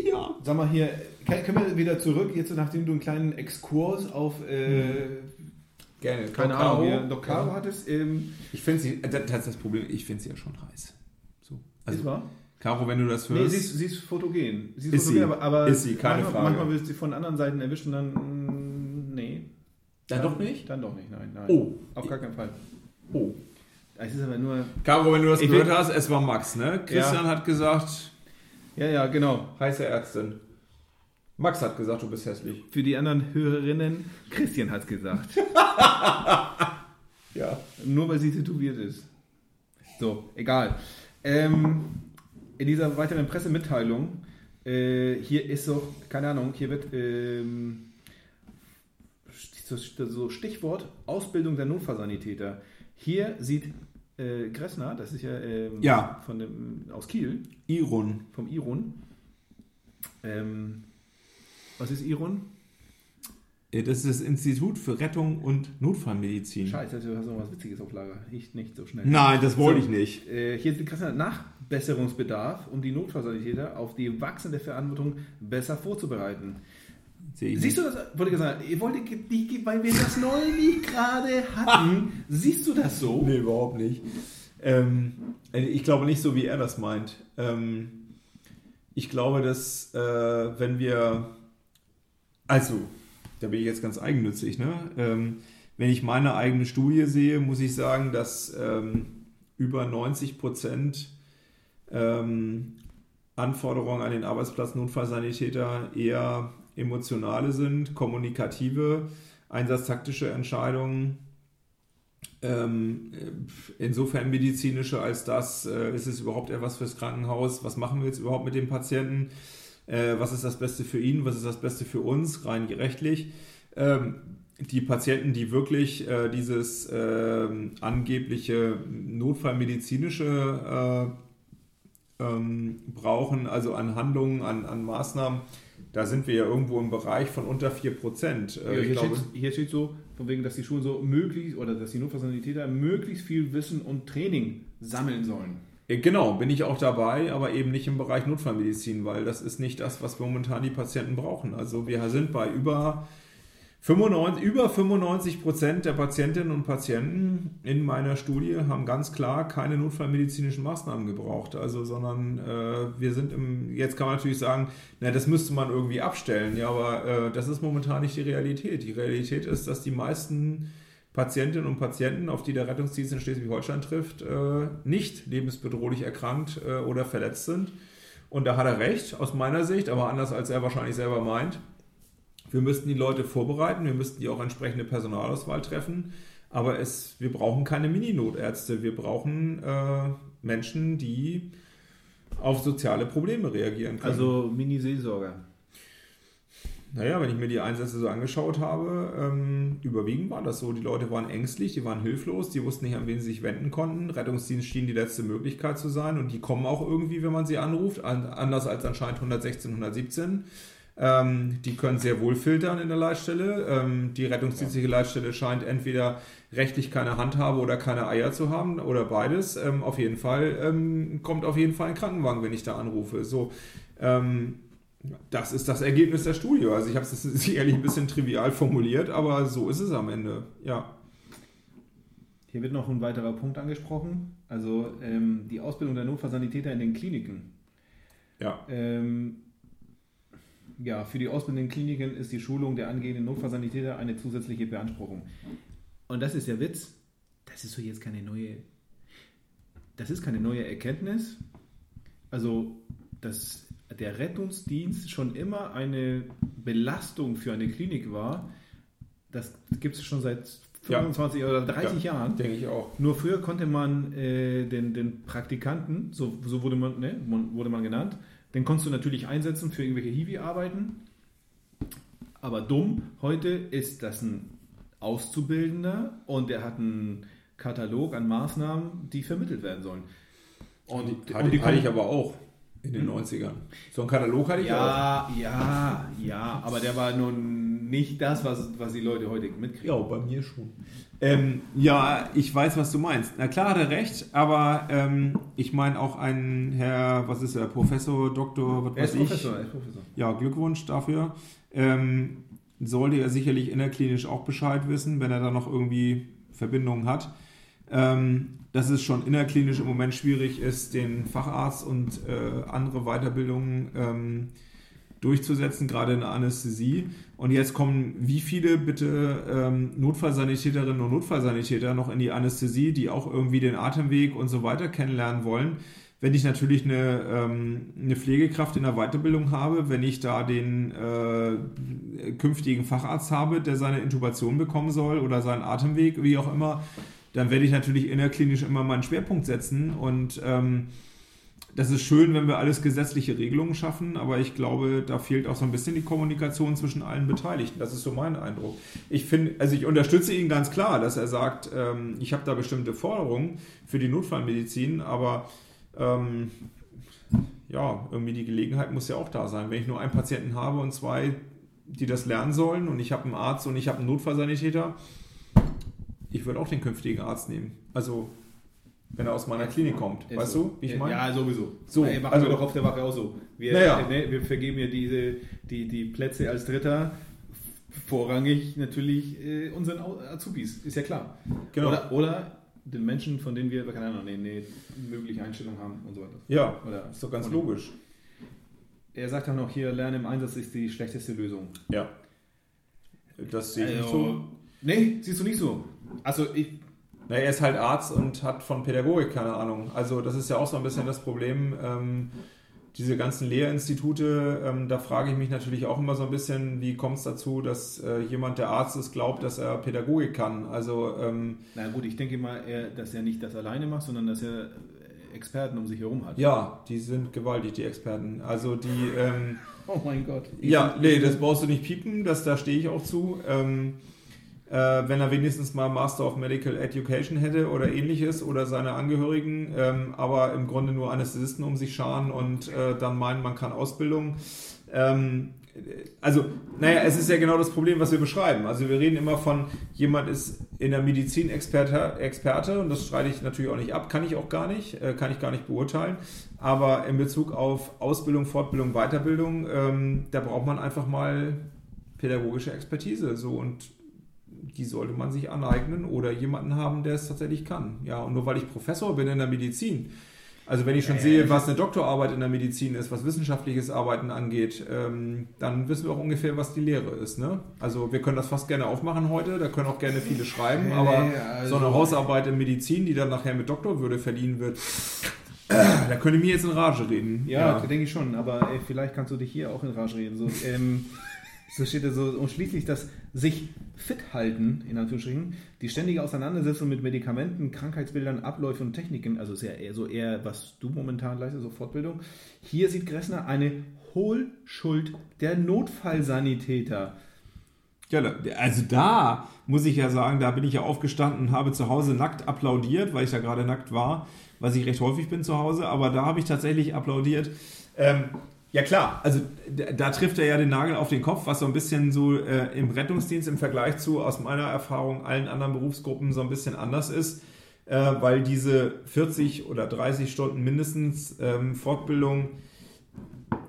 Speaker 3: Ja.
Speaker 2: Sag mal hier, können wir wieder zurück, jetzt nachdem du einen kleinen Exkurs auf, äh,
Speaker 3: Gerne.
Speaker 2: keine. Ahnung,
Speaker 3: Ja.
Speaker 2: hattest, ähm,
Speaker 3: Ich finde sie, das ist das Problem, ich finde sie ja schon heiß. So.
Speaker 2: ist
Speaker 3: Also,
Speaker 2: wahr?
Speaker 3: Caro, wenn du das
Speaker 2: Nee,
Speaker 3: hörst.
Speaker 2: sie ist, sie ist fotogen. Sie ist,
Speaker 3: Ist
Speaker 2: fotogen,
Speaker 3: sie.
Speaker 2: aber, aber
Speaker 3: Ist sie, keine
Speaker 2: manchmal,
Speaker 3: Frage.
Speaker 2: manchmal wirst du sie von anderen Seiten erwischen, dann mm, nee.
Speaker 3: Dann doch nicht?
Speaker 2: Dann doch nicht, nein, nein.
Speaker 3: Oh.
Speaker 2: Auf gar keinen Fall.
Speaker 3: Oh.
Speaker 2: Es ist aber nur,
Speaker 3: Caro, wenn du das gehört
Speaker 2: will-
Speaker 3: hast, es war Max, ne? Christian hat gesagt,
Speaker 2: ja, ja, genau.
Speaker 3: heiße Ärztin. Max hat gesagt, du bist hässlich.
Speaker 2: Für die anderen Hörerinnen, Christian hat es gesagt. <laughs>
Speaker 3: Ja.
Speaker 2: Nur weil sie tätowiert ist. So, egal. Ähm, in dieser weiteren Pressemitteilung, äh, hier ist so, keine Ahnung, hier wird ähm, so, Stichwort Ausbildung der Notfallsanitäter. Hier sieht äh, Gressner, das ist ja, ähm,
Speaker 3: Ja.
Speaker 2: Von dem, aus Kiel,
Speaker 3: Iron.
Speaker 2: vom Iron. Ähm, was ist Iron?
Speaker 3: Das ist das Institut für Rettung und Notfallmedizin.
Speaker 2: Scheiße, du hast noch was Witziges auf Lager. Ich nicht so schnell.
Speaker 3: Nein, das wollte
Speaker 2: So.
Speaker 3: ich nicht.
Speaker 2: Äh, hier ist krasser Nachbesserungsbedarf, um die Notfallsanitäter auf die wachsende Verantwortung besser vorzubereiten.
Speaker 3: Ich
Speaker 2: Siehst du das? Wollte ich sagen, ihr wollte, weil wir das neulich gerade hatten. Siehst du das so?
Speaker 3: Nee, überhaupt nicht. Ähm, äh, ich glaube nicht so, wie er das meint. Ähm, ich glaube, dass äh, wenn wir, also, da bin ich jetzt ganz eigennützig, ne? Ähm, wenn ich meine eigene Studie sehe, muss ich sagen, dass ähm, über 90 Prozent ähm, Anforderungen an den Arbeitsplatz Notfallsanitäter eher emotionale sind, kommunikative, einsatztaktische Entscheidungen, ähm, insofern medizinische als das, äh, ist es überhaupt etwas fürs Krankenhaus, was machen wir jetzt überhaupt mit dem Patienten, äh, was ist das Beste für ihn, was ist das Beste für uns, rein rechtlich. Ähm, die Patienten, die wirklich äh, dieses ähm, angebliche notfallmedizinische äh, ähm, brauchen, also an Handlungen, an, an Maßnahmen, da sind wir ja irgendwo im Bereich von unter 4%. Äh,
Speaker 2: Ja, hier,
Speaker 3: glaube,
Speaker 2: steht, hier steht so, von wegen, dass die Schulen so möglichst oder dass die Notfallsanitäter möglichst viel Wissen und Training sammeln sollen.
Speaker 3: Äh, Genau, bin ich auch dabei, aber eben nicht im Bereich Notfallmedizin, weil das ist nicht das, was momentan die Patienten brauchen. Also wir sind bei über 95, über 95 Prozent der Patientinnen und Patienten in meiner Studie haben ganz klar keine notfallmedizinischen Maßnahmen gebraucht. Also, sondern äh, wir sind im, jetzt kann man natürlich sagen, na, das müsste man irgendwie abstellen. Ja, aber äh, das ist momentan nicht die Realität. Die Realität ist, dass die meisten Patientinnen und Patienten, auf die der Rettungsdienst in Schleswig-Holstein trifft, äh, nicht lebensbedrohlich erkrankt äh, oder verletzt sind. Und da hat er recht, aus meiner Sicht, aber anders als er wahrscheinlich selber meint. Wir müssten die Leute vorbereiten, wir müssten die auch entsprechende Personalauswahl treffen, aber es, wir brauchen keine Mini-Notärzte, wir brauchen äh, Menschen, die auf soziale Probleme reagieren können.
Speaker 2: Also Mini-Seelsorger.
Speaker 3: Naja, wenn ich mir die Einsätze so angeschaut habe, ähm, überwiegend war das so. Die Leute waren ängstlich, die waren hilflos, die wussten nicht, an wen sie sich wenden konnten. Rettungsdienst schien die letzte Möglichkeit zu sein und die kommen auch irgendwie, wenn man sie anruft, an, anders als anscheinend 116, 117. Ähm, die können sehr wohl filtern in der Leitstelle. Ähm, die rettungsdienstliche Leitstelle scheint entweder rechtlich keine Handhabe oder keine Eier zu haben oder beides. Ähm, auf jeden Fall ähm, kommt auf jeden Fall ein Krankenwagen, wenn ich da anrufe. So, ähm, das ist das Ergebnis der Studie. Also ich habe es sicherlich ein bisschen trivial formuliert, aber so ist es am Ende. Ja.
Speaker 2: Hier wird noch ein weiterer Punkt angesprochen. Also ähm, die Ausbildung der Notfallsanitäter in den Kliniken.
Speaker 3: Ja.
Speaker 2: Ähm, ja, für die Ausbildung in den Kliniken ist die Schulung der angehenden Notfallsanitäter eine zusätzliche Beanspruchung. Und das ist der Witz. Das ist so jetzt keine neue. Das ist keine neue Erkenntnis. Also, dass der Rettungsdienst schon immer eine Belastung für eine Klinik war, das gibt es schon seit 25 oder 30
Speaker 3: ja,
Speaker 2: Jahren.
Speaker 3: Denke ich auch.
Speaker 2: Nur früher konnte man äh, den, den Praktikanten, so, so wurde, man, ne, wurde man genannt, den konntest du natürlich einsetzen für irgendwelche Hiwi-Arbeiten. Aber dumm, heute ist das ein Auszubildender und der hat einen Katalog an Maßnahmen, die vermittelt werden sollen.
Speaker 3: Und, hatte, und die hatte ich aber auch in den 90ern. So einen Katalog hatte ich
Speaker 2: ja, auch. Ja, ja, aber der war nun nicht das, was, was die Leute heute mitkriegen.
Speaker 3: Ja, bei mir schon. Ähm, ja, ich weiß, was du meinst. Na klar hat er recht, aber ähm, ich meine auch ein Herr, was ist er, Professor, Doktor, was
Speaker 2: er
Speaker 3: weiß
Speaker 2: ist
Speaker 3: ich.
Speaker 2: Professor, er ist Professor.
Speaker 3: Ja, Glückwunsch dafür. Ähm, sollte er sicherlich innerklinisch auch Bescheid wissen, wenn er da noch irgendwie Verbindungen hat. Ähm, dass es schon innerklinisch im Moment schwierig ist, den Facharzt und äh, andere Weiterbildungen ähm, durchzusetzen, gerade in der Anästhesie. Und jetzt kommen wie viele bitte ähm, Notfallsanitäterinnen und Notfallsanitäter noch in die Anästhesie, die auch irgendwie den Atemweg und so weiter kennenlernen wollen. Wenn ich natürlich eine, ähm, eine Pflegekraft in der Weiterbildung habe, wenn ich da den äh, künftigen Facharzt habe, der seine Intubation bekommen soll oder seinen Atemweg, wie auch immer, dann werde ich natürlich innerklinisch immer meinen Schwerpunkt setzen und ähm, das ist schön, wenn wir alles gesetzliche Regelungen schaffen, aber ich glaube, da fehlt auch so ein bisschen die Kommunikation zwischen allen Beteiligten. Das ist so mein Eindruck. Ich finde, also ich unterstütze ihn ganz klar, dass er sagt, ähm, ich habe da bestimmte Forderungen für die Notfallmedizin, aber ähm, ja, irgendwie die Gelegenheit muss ja auch da sein. Wenn ich nur einen Patienten habe und zwei, die das lernen sollen und ich habe einen Arzt und ich habe einen Notfallsanitäter, ich würde auch den künftigen Arzt nehmen. Also wenn er aus meiner Klinik kommt.
Speaker 2: Ist
Speaker 3: weißt
Speaker 2: so.
Speaker 3: du, wie ich meine?
Speaker 2: Ja, sowieso.
Speaker 3: So,
Speaker 2: Ey, machen
Speaker 3: also-
Speaker 2: wir doch auf der Wache auch so. Wir,
Speaker 3: Naja.
Speaker 2: ne, wir vergeben ja diese, die, die Plätze als Dritter vorrangig natürlich äh, unseren Azubis, ist ja klar.
Speaker 3: Genau.
Speaker 2: Oder, oder den Menschen, von denen wir, keine Ahnung, eine, eine mögliche Einstellung haben und so weiter.
Speaker 3: Ja,
Speaker 2: Oder-
Speaker 3: ist doch ganz logisch.
Speaker 2: Er sagt dann noch hier, Lernen im Einsatz ist die schlechteste Lösung.
Speaker 3: Ja. Das sehe ich nicht
Speaker 2: Also,
Speaker 3: so.
Speaker 2: Nee, siehst du nicht so. Also ich,
Speaker 3: Na, er ist halt Arzt und hat von Pädagogik keine Ahnung. Also das ist ja auch so ein bisschen das Problem. Ähm, diese ganzen Lehrinstitute, ähm, da frage ich mich natürlich auch immer so ein bisschen, wie kommt es dazu, dass äh, jemand, der Arzt ist, glaubt, dass er Pädagogik kann. Also ähm,
Speaker 2: na gut, ich denke mal, er, dass er nicht das alleine macht, sondern dass er Experten um sich herum hat.
Speaker 3: ja, die sind gewaltig, die Experten. Also die... Ähm, <laughs>
Speaker 2: Oh mein Gott.
Speaker 3: Ja, nee, das brauchst du nicht piepen, das, da stehe ich auch zu. Ähm, äh, wenn er wenigstens mal Master of Medical Education hätte oder ähnliches oder seine Angehörigen, ähm, aber im Grunde nur Anästhesisten um sich scharen und äh, dann meinen, man kann Ausbildung. Ähm, also, naja, es ist ja genau das Problem, was wir beschreiben. Also wir reden immer von, jemand ist in der Medizin Experte, Experte und das streite ich natürlich auch nicht ab, kann ich auch gar nicht, äh, kann ich gar nicht beurteilen. Aber in Bezug auf Ausbildung, Fortbildung, Weiterbildung, ähm, da braucht man einfach mal pädagogische Expertise. So und die sollte man sich aneignen oder jemanden haben, der es tatsächlich kann. Ja, und nur weil ich Professor bin in der Medizin, also wenn ich schon sehe, was eine Doktorarbeit in der Medizin ist, was wissenschaftliches Arbeiten angeht, ähm, dann wissen wir auch ungefähr, was die Lehre ist. Ne? Also wir können das fast gerne aufmachen heute, da können auch gerne viele schreiben, aber also so eine Hausarbeit in Medizin, die dann nachher mit Doktorwürde verdienen wird, da könnte mir jetzt in Rage reden.
Speaker 2: Ja, ja. denke ich schon, aber ey, vielleicht kannst du dich hier auch in Rage reden. So, ähm, so steht da so, und schließlich das sich fit halten, in Anführungsstrichen, die ständige Auseinandersetzung mit Medikamenten, Krankheitsbildern, Abläufen und Techniken, also ist ja eher so eher, was du momentan leistest, so Fortbildung. Hier sieht Gressner eine Hohlschuld der Notfallsanitäter.
Speaker 3: Ja, also da muss ich ja sagen, da bin ich ja aufgestanden und habe zu Hause nackt applaudiert, weil ich da gerade nackt war, was ich recht häufig bin zu Hause, aber da habe ich tatsächlich applaudiert. Ähm, ja klar, also da, trifft er ja den Nagel auf den Kopf, was so ein bisschen so äh, im Rettungsdienst im Vergleich zu, aus meiner Erfahrung, allen anderen Berufsgruppen so ein bisschen anders ist, äh, weil diese 40 oder 30 Stunden mindestens ähm, Fortbildung,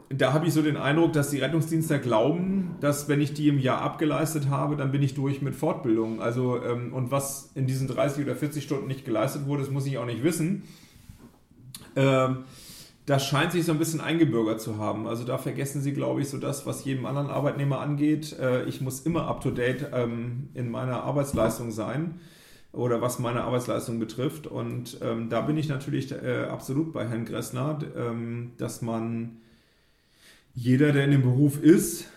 Speaker 3: da habe ich so den Eindruck, dass die Rettungsdienste glauben, dass wenn ich die im Jahr abgeleistet habe, dann bin ich durch mit Fortbildung. Also ähm, und was in diesen 30 oder 40 Stunden nicht geleistet wurde, das muss ich auch nicht wissen. Ähm, das scheint sich so ein bisschen eingebürgert zu haben. Also da vergessen sie, glaube ich, so das, was jedem anderen Arbeitnehmer angeht. Äh, ich muss immer up-to-date ähm, in meiner Arbeitsleistung sein oder was meine Arbeitsleistung betrifft. Und ähm, da bin ich natürlich äh, absolut bei Herrn Gressner, ähm, dass man jeder, der in dem Beruf ist,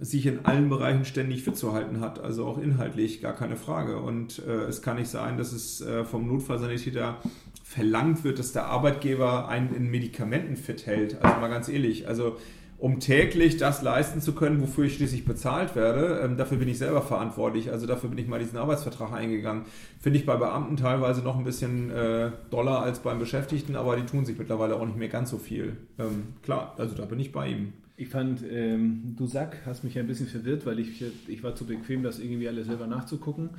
Speaker 3: sich in allen Bereichen ständig fit zu halten hat, also auch inhaltlich, gar keine Frage. Und äh, es kann nicht sein, dass es vom Notfallsanitäter verlangt wird, dass der Arbeitgeber einen in Medikamenten fit hält. Also mal ganz ehrlich, also um täglich das leisten zu können, wofür ich schließlich bezahlt werde, ähm, dafür bin ich selber verantwortlich. Also dafür bin ich mal diesen Arbeitsvertrag eingegangen. Finde ich bei Beamten teilweise noch ein bisschen äh, doller als beim Beschäftigten, aber die tun sich mittlerweile auch nicht mehr ganz so viel. Ähm, klar, also da bin ich bei ihm.
Speaker 2: Ich fand, ähm, du Sack, hast mich ein bisschen verwirrt, weil ich, ich war zu bequem, das irgendwie alles selber nachzugucken.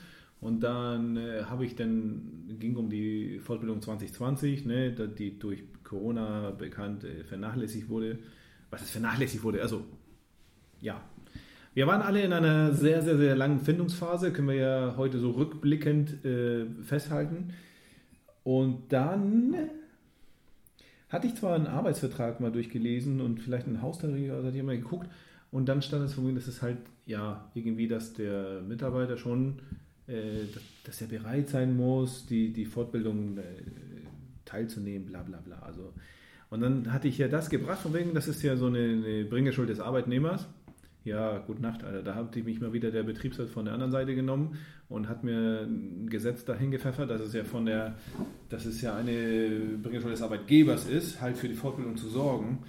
Speaker 2: Und dann äh, habe ich dann, ging um die Fortbildung 2020, ne, die durch Corona bekannt äh, vernachlässigt wurde. Was ist vernachlässigt wurde? Also, ja. Wir waren alle in einer sehr, sehr, sehr langen Findungsphase, können wir ja heute so rückblickend äh, festhalten. Und dann hatte ich zwar einen Arbeitsvertrag mal durchgelesen und vielleicht einen Haustarif, also hatte ich mal geguckt. Und dann stand es von mir, dass es halt, ja, irgendwie, dass der Mitarbeiter schon dass er bereit sein muss, die, die Fortbildung äh, teilzunehmen, bla bla bla. Also, und dann hatte ich ja das gebracht, von wegen, das ist ja so eine, eine Bringeschuld des Arbeitnehmers. Ja, gute Nacht, Alter. Da hat mich mal wieder der Betriebsrat von der anderen Seite genommen und hat mir ein Gesetz dahin gepfeffert, dass es ja von der, dass es ja eine Bringeschuld des Arbeitgebers ist, halt für die Fortbildung zu sorgen.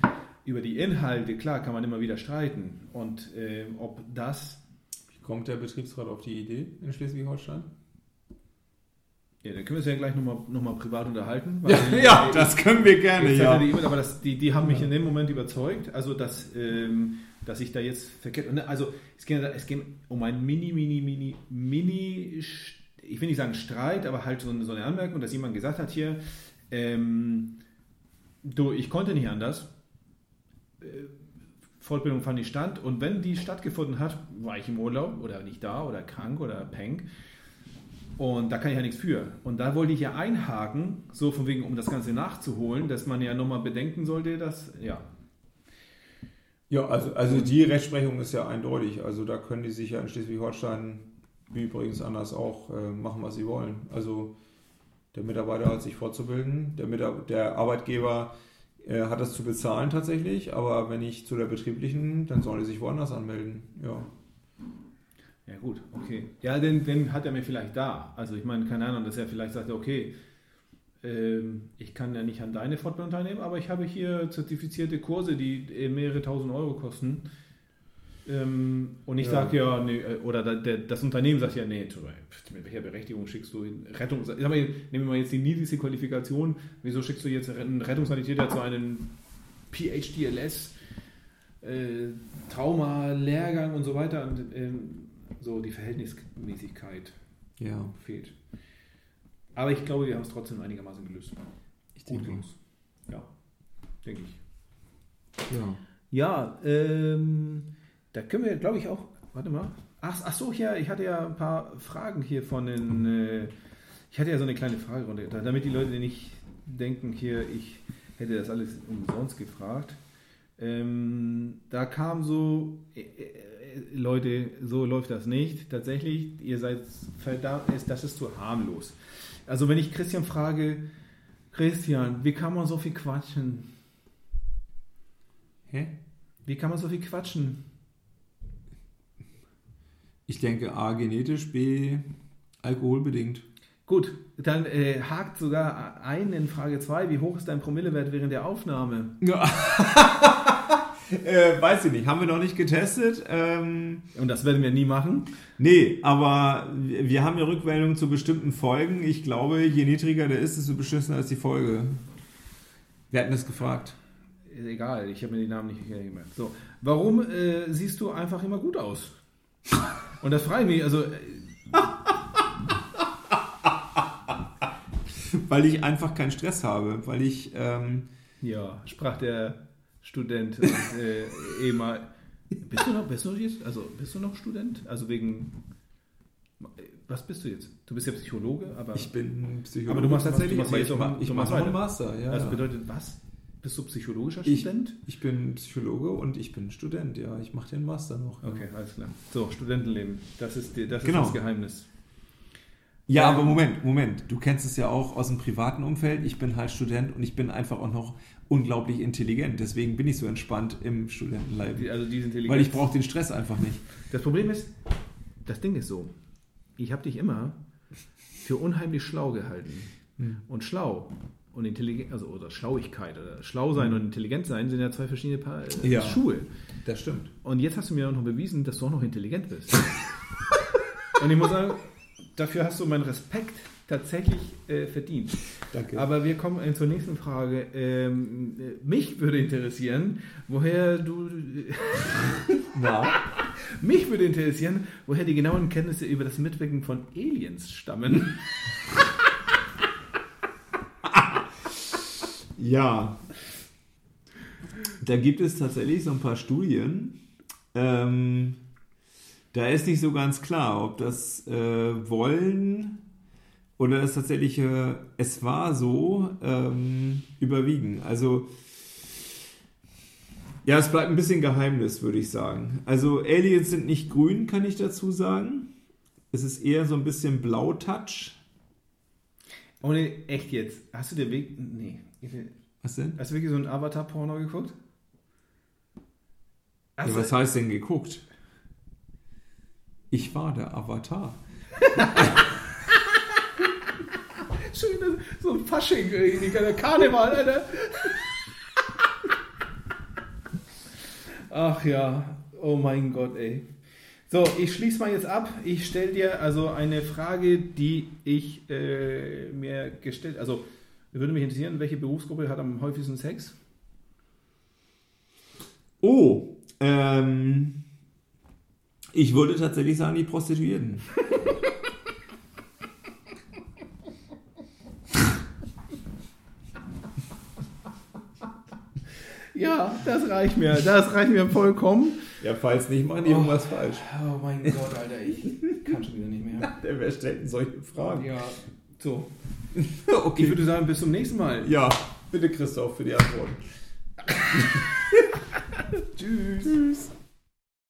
Speaker 2: Über die Inhalte, klar, kann man immer wieder streiten. Und äh, ob das
Speaker 3: Kommt der Betriebsrat auf die Idee in Schleswig-Holstein?
Speaker 2: Ja, dann können wir uns ja gleich nochmal noch mal privat unterhalten.
Speaker 3: Ja, ja das können wir gerne, ja.
Speaker 2: Die aber das, die, die haben mich ja. in dem Moment überzeugt, also dass, ähm, dass ich da jetzt verkehrt... Ne, also es geht, es geht um ein Mini, Mini, Mini, Mini... Ich will nicht sagen Streit, aber halt so eine, so eine Anmerkung, dass jemand gesagt hat hier, ähm, du, ich konnte nicht anders. Äh, Fortbildung fand nicht statt. Und wenn die stattgefunden hat, war ich im Urlaub oder nicht da oder krank oder pank. Und da kann ich ja nichts für. Und da wollte ich ja einhaken, so von wegen, um das Ganze nachzuholen, dass man ja nochmal bedenken sollte, dass, ja.
Speaker 3: Ja, also, also die Rechtsprechung ist ja eindeutig. Also da können die sich ja in Schleswig-Holstein, wie übrigens anders auch, äh, machen, was sie wollen. Also der Mitarbeiter hat sich fortzubilden, der, Mitar der Arbeitgeber er hat das zu bezahlen tatsächlich, aber wenn ich zu der betrieblichen, dann soll er sich woanders anmelden. Ja.
Speaker 2: Ja, gut, okay. Ja, den, den hat er mir vielleicht da. Also, ich meine, keine Ahnung, dass er vielleicht sagt, okay, ähm, ich kann ja nicht an deine Fortbildung teilnehmen, aber ich habe hier zertifizierte Kurse, die mehrere tausend Euro kosten. Ähm, und ich ja. sage ja, nee, äh, oder der, das Unternehmen sagt ja, nee, mit welcher Berechtigung schickst du hin? Rettung, ich sag mal, nehmen wir mal jetzt die niedrigste Qualifikation, wieso schickst du jetzt einen Rettungssanitäter zu einem PhDLS? äh, Trauma, Lehrgang und so weiter. Und ähm, so die Verhältnismäßigkeit
Speaker 3: Ja,
Speaker 2: fehlt. Aber ich glaube, wir haben es trotzdem einigermaßen gelöst.
Speaker 3: ich
Speaker 2: Gut
Speaker 3: denke.
Speaker 2: gelöst. Ja, denke ich.
Speaker 3: Ja.
Speaker 2: Ja, ähm, da können wir, glaube ich, auch. Warte mal. Ach, ach so, ja, ich hatte ja ein paar Fragen hier von den. Äh, ich hatte ja so eine kleine Fragerunde, da- damit die Leute nicht denken, hier, ich hätte das alles umsonst gefragt. Ähm, da kam so, äh, äh, Leute, so läuft das nicht. Tatsächlich, ihr seid verdammt, das ist zu harmlos. Also, wenn ich Christian frage, Christian, wie kann man so viel quatschen?
Speaker 3: Hä?
Speaker 2: Wie kann man so viel quatschen?
Speaker 3: Ich denke A, genetisch, B, alkoholbedingt.
Speaker 2: Gut, dann äh, hakt sogar ein in Frage 2. Wie hoch ist dein Promillewert während der Aufnahme? <laughs>
Speaker 3: äh, weiß ich nicht, haben wir noch nicht getestet. Ähm,
Speaker 2: Und das werden wir nie machen.
Speaker 3: nee, aber wir haben ja Rückmeldungen zu bestimmten Folgen. Ich glaube, je niedriger der ist, desto beschissener ist die Folge. Wir hatten das gefragt.
Speaker 2: Ist egal, ich habe mir die Namen nicht gemerkt. So, warum äh, siehst du einfach immer gut aus? Und das frage ich mich, also, äh,
Speaker 3: Weil ich einfach keinen Stress habe. Weil ich, ähm,
Speaker 2: ja, sprach der Student äh, ehemal. Bist du noch, bist du jetzt, also bist du noch Student? Also wegen, was bist du jetzt? Du bist ja Psychologe, aber
Speaker 3: ich bin Psychologe.
Speaker 2: Aber du machst
Speaker 3: tatsächlich,
Speaker 2: du machst jetzt
Speaker 3: ich,
Speaker 2: auch-
Speaker 3: mach- ich noch einen. Master. Ja,
Speaker 2: also bedeutet was? Bist du psychologischer
Speaker 3: Ich-
Speaker 2: Student?
Speaker 3: Ich bin Psychologe und ich bin Student, ja. Ich mache den Master noch. ja.
Speaker 2: Okay, alles klar. So, Studentenleben, das ist, die, das, ist
Speaker 3: Genau.
Speaker 2: das Geheimnis.
Speaker 3: Ja,
Speaker 2: Ähm,
Speaker 3: aber Moment, Moment. Du kennst es ja auch aus dem privaten Umfeld. Ich bin halt Student und ich bin einfach auch noch unglaublich intelligent. Deswegen bin ich so entspannt im Studentenleben.
Speaker 2: Also diese Intelligenz.
Speaker 3: Weil ich brauche den Stress einfach nicht.
Speaker 2: Das Problem ist, das Ding ist so, ich habe dich immer für unheimlich schlau gehalten.
Speaker 3: Hm.
Speaker 2: Und schlau und intelligent, also oder Schlauigkeit oder schlau sein und intelligent sein sind ja zwei verschiedene Paar, äh.
Speaker 3: Ja.
Speaker 2: Schuhe.
Speaker 3: Das stimmt.
Speaker 2: Und jetzt hast du mir auch noch bewiesen, dass du auch noch intelligent bist. <laughs> und ich muss sagen, dafür hast du meinen Respekt tatsächlich äh, verdient.
Speaker 3: Danke.
Speaker 2: Aber wir kommen äh, zur nächsten Frage. Ähm, äh, mich würde interessieren, woher du. <laughs>
Speaker 3: Na?
Speaker 2: Mich würde interessieren, woher die genauen Kenntnisse über das Mitwirken von Aliens stammen. <laughs>
Speaker 3: Ja. Da gibt es tatsächlich so ein paar Studien. Ähm, da ist nicht so ganz klar, ob das äh, Wollen oder das tatsächliche Es war so ähm, überwiegen. Also, ja, es bleibt ein bisschen Geheimnis, würde ich sagen. Also, Aliens sind nicht grün, kann ich dazu sagen. Es ist eher so ein bisschen Blau-Touch.
Speaker 2: Ohne, echt jetzt. Hast du den Weg. Nee.
Speaker 3: Was denn?
Speaker 2: Hast du wirklich so ein Avatar-Porno geguckt?
Speaker 3: Ja,
Speaker 2: Also,
Speaker 3: was heißt denn geguckt? Ich war der Avatar. <laughs>
Speaker 2: schön, so ein Fasching, der Karneval, Alter. Ach ja, oh mein Gott, ey. So, ich schließe mal jetzt ab. Ich stelle dir also eine Frage, die ich äh, mir gestellt, also würde mich interessieren, welche Berufsgruppe hat am häufigsten Sex?
Speaker 3: Oh, ähm, ich würde tatsächlich sagen, die Prostituierten. <laughs>
Speaker 2: Ja, das reicht mir. Das reicht mir vollkommen.
Speaker 3: Ja, falls nicht, machen die irgendwas falsch.
Speaker 2: Oh mein Gott, Alter, ich kann schon wieder nicht mehr. <laughs>
Speaker 3: Wer stellt denn solche Fragen?
Speaker 2: Ja, so. <laughs>
Speaker 3: okay.
Speaker 2: Ich würde sagen, bis zum nächsten Mal.
Speaker 3: ja, bitte Christoph für die Antworten. <laughs> <laughs>
Speaker 2: Tschüss. Tschüss.